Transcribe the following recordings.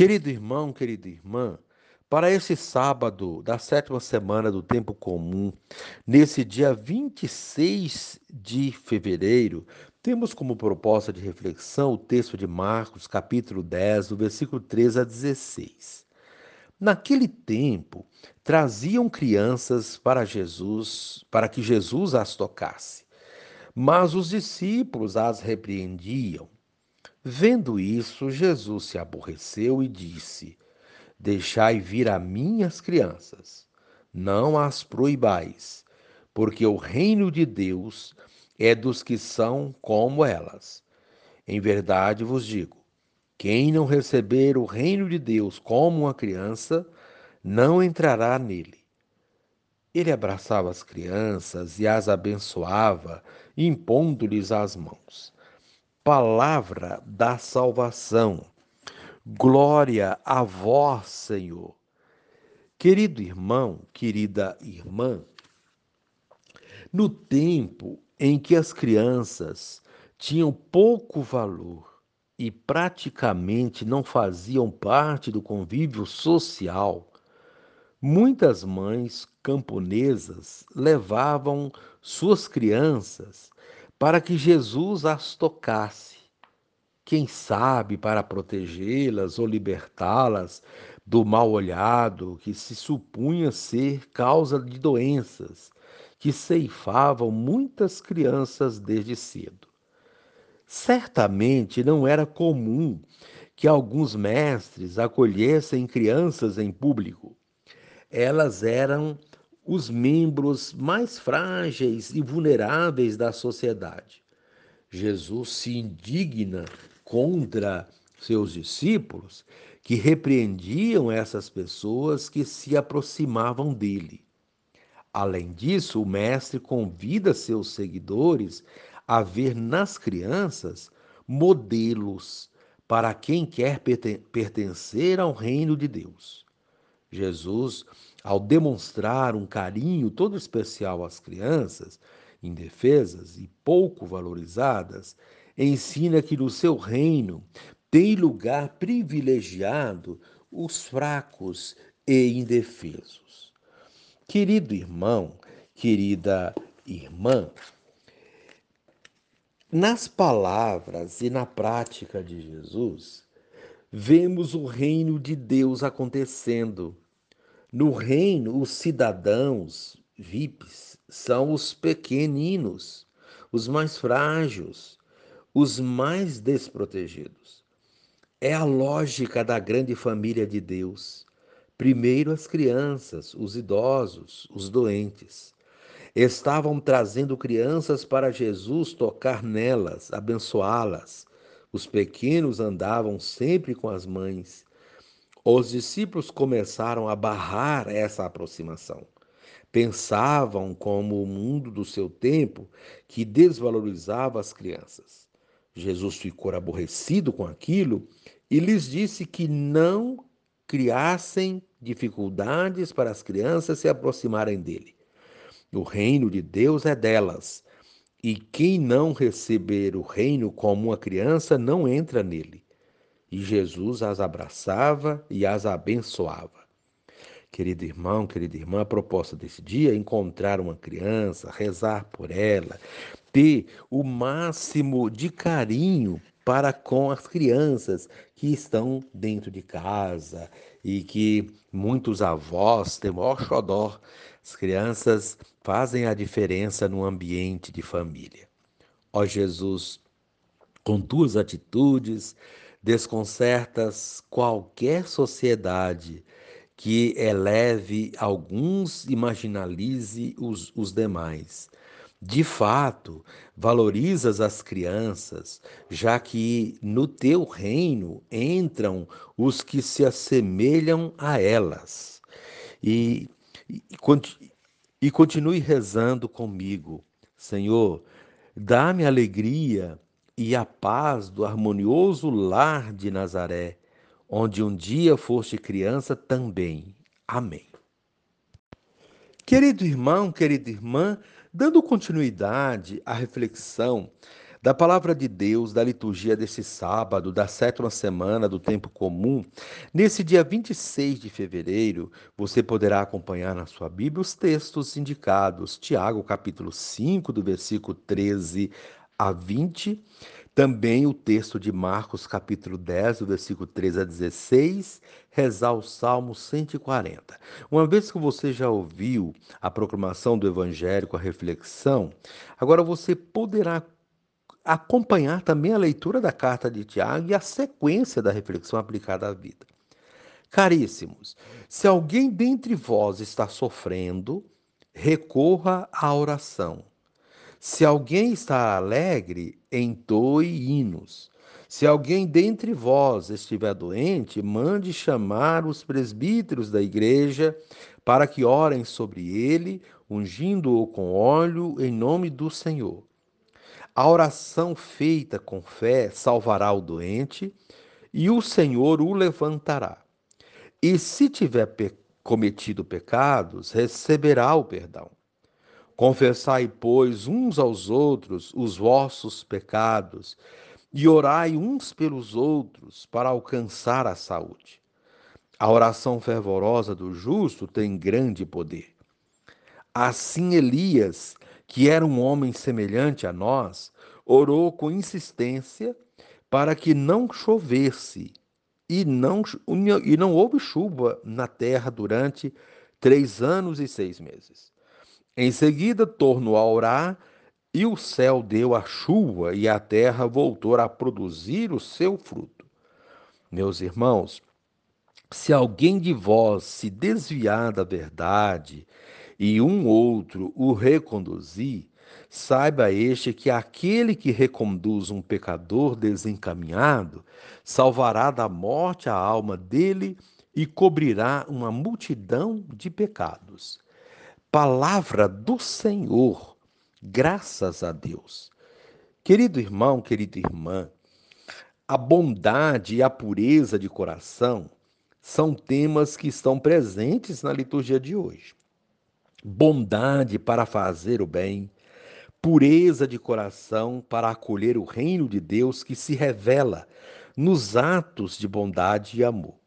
Querido irmão, querida irmã, para esse sábado da sétima semana do tempo comum, nesse dia 26 de fevereiro, temos como proposta de reflexão o texto de Marcos, capítulo 10, do versículo 13 a 16. Naquele tempo, traziam crianças para Jesus, para que Jesus as tocasse. Mas os discípulos as repreendiam. Vendo isso, Jesus se aborreceu e disse: Deixai vir a mim as crianças, não as proibais, porque o reino de Deus é dos que são como elas. Em verdade vos digo: quem não receber o reino de Deus como uma criança, não entrará nele. Ele abraçava as crianças e as abençoava, impondo-lhes as mãos palavra da salvação. Glória a vós, Senhor. Querido irmão, querida irmã, no tempo em que as crianças tinham pouco valor e praticamente não faziam parte do convívio social, muitas mães camponesas levavam suas crianças para que Jesus as tocasse. Quem sabe para protegê-las ou libertá-las do mal olhado que se supunha ser causa de doenças que ceifavam muitas crianças desde cedo. Certamente não era comum que alguns mestres acolhessem crianças em público. Elas eram os membros mais frágeis e vulneráveis da sociedade. Jesus se indigna contra seus discípulos que repreendiam essas pessoas que se aproximavam dele. Além disso, o Mestre convida seus seguidores a ver nas crianças modelos para quem quer pertencer ao reino de Deus. Jesus ao demonstrar um carinho todo especial às crianças, indefesas e pouco valorizadas, ensina que no seu reino tem lugar privilegiado os fracos e indefesos. Querido irmão, querida irmã, nas palavras e na prática de Jesus, vemos o reino de Deus acontecendo no reino, os cidadãos VIPs são os pequeninos, os mais frágeis, os mais desprotegidos. É a lógica da grande família de Deus. Primeiro as crianças, os idosos, os doentes. Estavam trazendo crianças para Jesus tocar nelas, abençoá-las. Os pequenos andavam sempre com as mães os discípulos começaram a barrar essa aproximação. Pensavam como o mundo do seu tempo que desvalorizava as crianças. Jesus ficou aborrecido com aquilo e lhes disse que não criassem dificuldades para as crianças se aproximarem dele. O reino de Deus é delas, e quem não receber o reino como uma criança não entra nele e Jesus as abraçava e as abençoava. Querido irmão, querida irmã, a proposta desse dia é encontrar uma criança, rezar por ela, ter o máximo de carinho para com as crianças que estão dentro de casa e que muitos avós têm maior xodó. As crianças fazem a diferença no ambiente de família. Ó Jesus, com tuas atitudes, desconcertas qualquer sociedade que eleve alguns e marginalize os, os demais. De fato, valorizas as crianças, já que no teu reino entram os que se assemelham a elas. E, e, e continue rezando comigo, Senhor, dá-me alegria e a paz do harmonioso lar de Nazaré, onde um dia foste criança também. Amém. Querido irmão, querida irmã, dando continuidade à reflexão da palavra de Deus, da liturgia desse sábado, da sétima semana do tempo comum, nesse dia 26 de fevereiro, você poderá acompanhar na sua Bíblia os textos indicados, Tiago, capítulo 5, do versículo 13 a 20, também o texto de Marcos, capítulo 10, do versículo 13 a 16, rezar o Salmo 140. Uma vez que você já ouviu a proclamação do Evangelho com a reflexão, agora você poderá acompanhar também a leitura da carta de Tiago e a sequência da reflexão aplicada à vida. Caríssimos, se alguém dentre vós está sofrendo, recorra à oração. Se alguém está alegre, entoe hinos. Se alguém dentre vós estiver doente, mande chamar os presbíteros da igreja para que orem sobre ele, ungindo-o com óleo em nome do Senhor. A oração feita com fé salvará o doente e o Senhor o levantará. E se tiver pe cometido pecados, receberá o perdão. Confessai, pois, uns aos outros os vossos pecados e orai uns pelos outros para alcançar a saúde. A oração fervorosa do justo tem grande poder. Assim Elias que era um homem semelhante a nós, orou com insistência para que não chovesse e não, e não houve chuva na terra durante três anos e seis meses. Em seguida, tornou a orar e o céu deu a chuva e a terra voltou a produzir o seu fruto. Meus irmãos, se alguém de vós se desviar da verdade e um outro o reconduzir, saiba este que aquele que reconduz um pecador desencaminhado salvará da morte a alma dele e cobrirá uma multidão de pecados. Palavra do Senhor, graças a Deus. Querido irmão, querida irmã, a bondade e a pureza de coração são temas que estão presentes na liturgia de hoje bondade para fazer o bem, pureza de coração para acolher o reino de Deus que se revela nos atos de bondade e amor.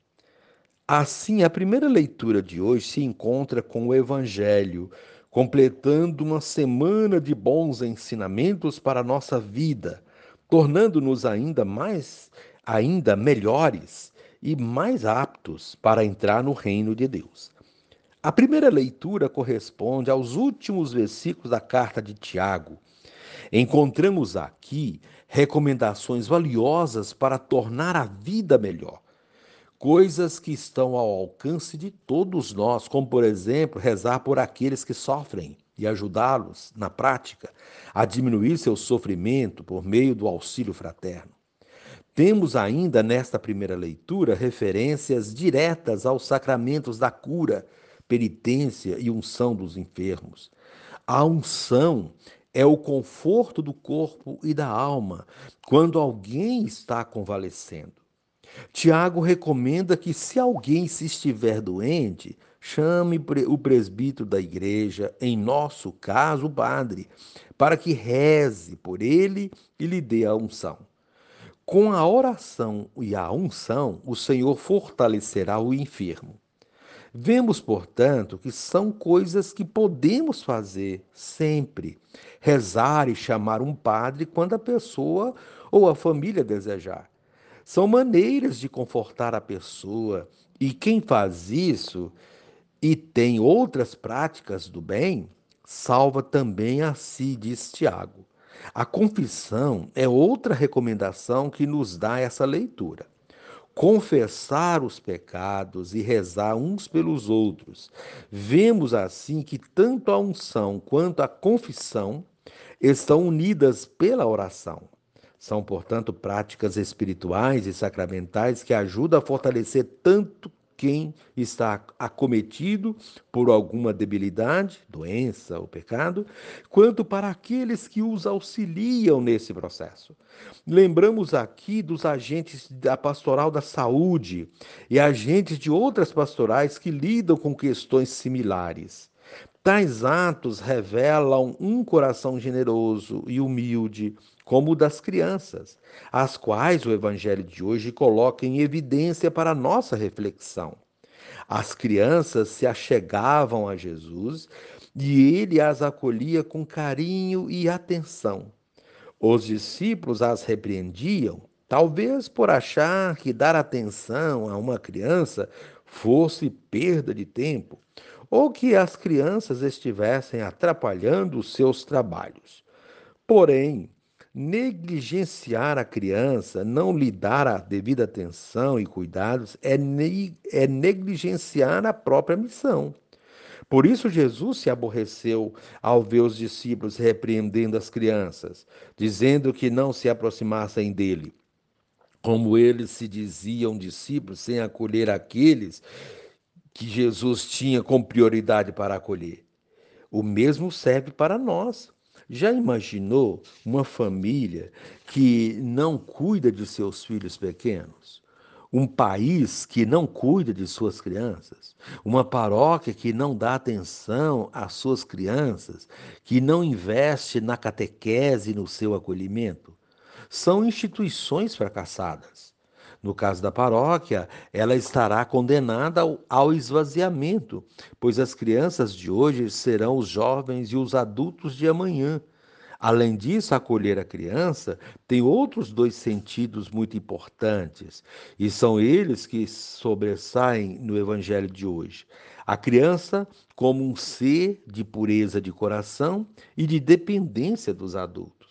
Assim, a primeira leitura de hoje se encontra com o Evangelho, completando uma semana de bons ensinamentos para a nossa vida, tornando-nos ainda mais, ainda melhores e mais aptos para entrar no reino de Deus. A primeira leitura corresponde aos últimos versículos da carta de Tiago. Encontramos aqui recomendações valiosas para tornar a vida melhor. Coisas que estão ao alcance de todos nós, como, por exemplo, rezar por aqueles que sofrem e ajudá-los, na prática, a diminuir seu sofrimento por meio do auxílio fraterno. Temos ainda nesta primeira leitura referências diretas aos sacramentos da cura penitência e unção dos enfermos. A unção é o conforto do corpo e da alma quando alguém está convalescendo. Tiago recomenda que, se alguém se estiver doente, chame o presbítero da igreja, em nosso caso, o padre, para que reze por ele e lhe dê a unção. Com a oração e a unção, o Senhor fortalecerá o enfermo. Vemos, portanto, que são coisas que podemos fazer sempre. Rezar e chamar um padre quando a pessoa ou a família desejar. São maneiras de confortar a pessoa, e quem faz isso e tem outras práticas do bem, salva também a si, diz Tiago. A confissão é outra recomendação que nos dá essa leitura confessar os pecados e rezar uns pelos outros. Vemos assim que tanto a unção quanto a confissão estão unidas pela oração. São, portanto, práticas espirituais e sacramentais que ajudam a fortalecer tanto quem está acometido por alguma debilidade, doença ou pecado, quanto para aqueles que os auxiliam nesse processo. Lembramos aqui dos agentes da pastoral da saúde e agentes de outras pastorais que lidam com questões similares. Tais atos revelam um coração generoso e humilde, como o das crianças, as quais o Evangelho de hoje coloca em evidência para nossa reflexão. As crianças se achegavam a Jesus e ele as acolhia com carinho e atenção. Os discípulos as repreendiam, talvez por achar que dar atenção a uma criança fosse perda de tempo, ou que as crianças estivessem atrapalhando os seus trabalhos. Porém, negligenciar a criança, não lhe dar a devida atenção e cuidados, é, ne é negligenciar a própria missão. Por isso, Jesus se aborreceu ao ver os discípulos repreendendo as crianças, dizendo que não se aproximassem dele. Como eles se diziam discípulos sem acolher aqueles que Jesus tinha como prioridade para acolher. O mesmo serve para nós. Já imaginou uma família que não cuida de seus filhos pequenos? Um país que não cuida de suas crianças? Uma paróquia que não dá atenção às suas crianças? Que não investe na catequese e no seu acolhimento? São instituições fracassadas. No caso da paróquia, ela estará condenada ao, esvaziamento, pois as crianças de hoje serão os jovens e os adultos de amanhã. Além disso, acolher a criança tem outros dois sentidos muito importantes, e são eles que sobressaem no evangelho de hoje. A criança como um ser de pureza de coração e de dependência dos adultos.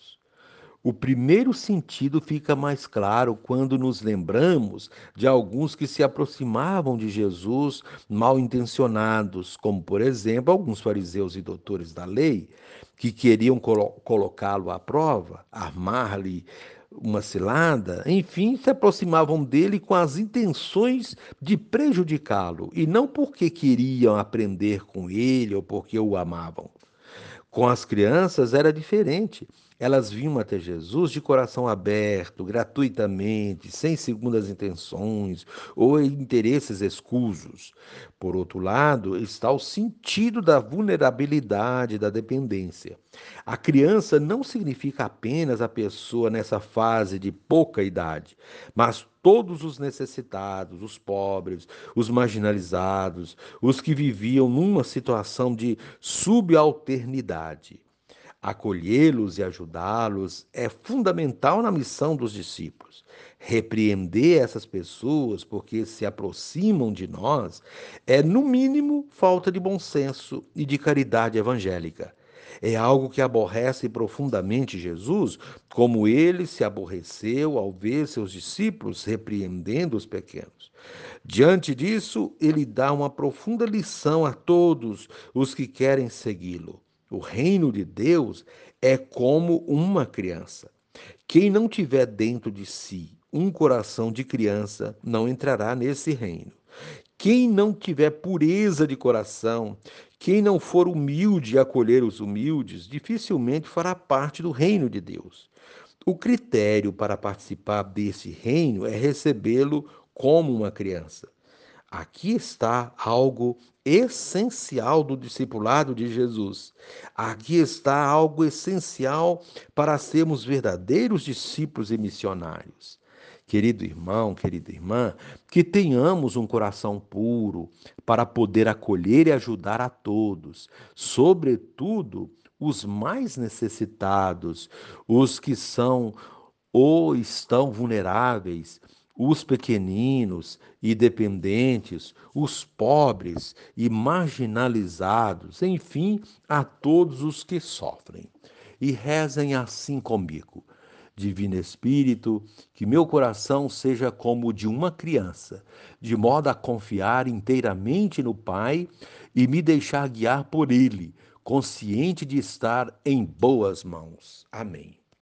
O primeiro sentido fica mais claro quando nos lembramos de alguns que se aproximavam de Jesus mal intencionados, como, por exemplo, alguns fariseus e doutores da lei, que queriam colo colocá-lo à prova, armar-lhe uma cilada, enfim, se aproximavam dele com as intenções de prejudicá-lo e não porque queriam aprender com ele ou porque o amavam. Com as crianças era diferente. Elas vinham até Jesus de coração aberto, gratuitamente, sem segundas intenções ou interesses escusos. Por outro lado, está o sentido da vulnerabilidade, da dependência. A criança não significa apenas a pessoa nessa fase de pouca idade, mas todos os necessitados, os pobres, os marginalizados, os que viviam numa situação de subalternidade. Acolhê-los e ajudá-los é fundamental na missão dos discípulos. Repreender essas pessoas porque se aproximam de nós é, no mínimo, falta de bom senso e de caridade evangélica. É algo que aborrece profundamente Jesus, como ele se aborreceu ao ver seus discípulos repreendendo os pequenos. Diante disso, ele dá uma profunda lição a todos os que querem segui-lo. O reino de Deus é como uma criança. Quem não tiver dentro de si um coração de criança não entrará nesse reino. Quem não tiver pureza de coração, quem não for humilde e acolher os humildes, dificilmente fará parte do reino de Deus. O critério para participar desse reino é recebê-lo como uma criança. Aqui está algo essencial do discipulado de Jesus. Aqui está algo essencial para sermos verdadeiros discípulos e missionários. Querido irmão, querida irmã, que tenhamos um coração puro para poder acolher e ajudar a todos, sobretudo os mais necessitados, os que são ou estão vulneráveis, os pequeninos e dependentes, os pobres e marginalizados, enfim, a todos os que sofrem. E rezem assim comigo. Divino Espírito, que meu coração seja como o de uma criança, de modo a confiar inteiramente no Pai e me deixar guiar por Ele, consciente de estar em boas mãos. Amém.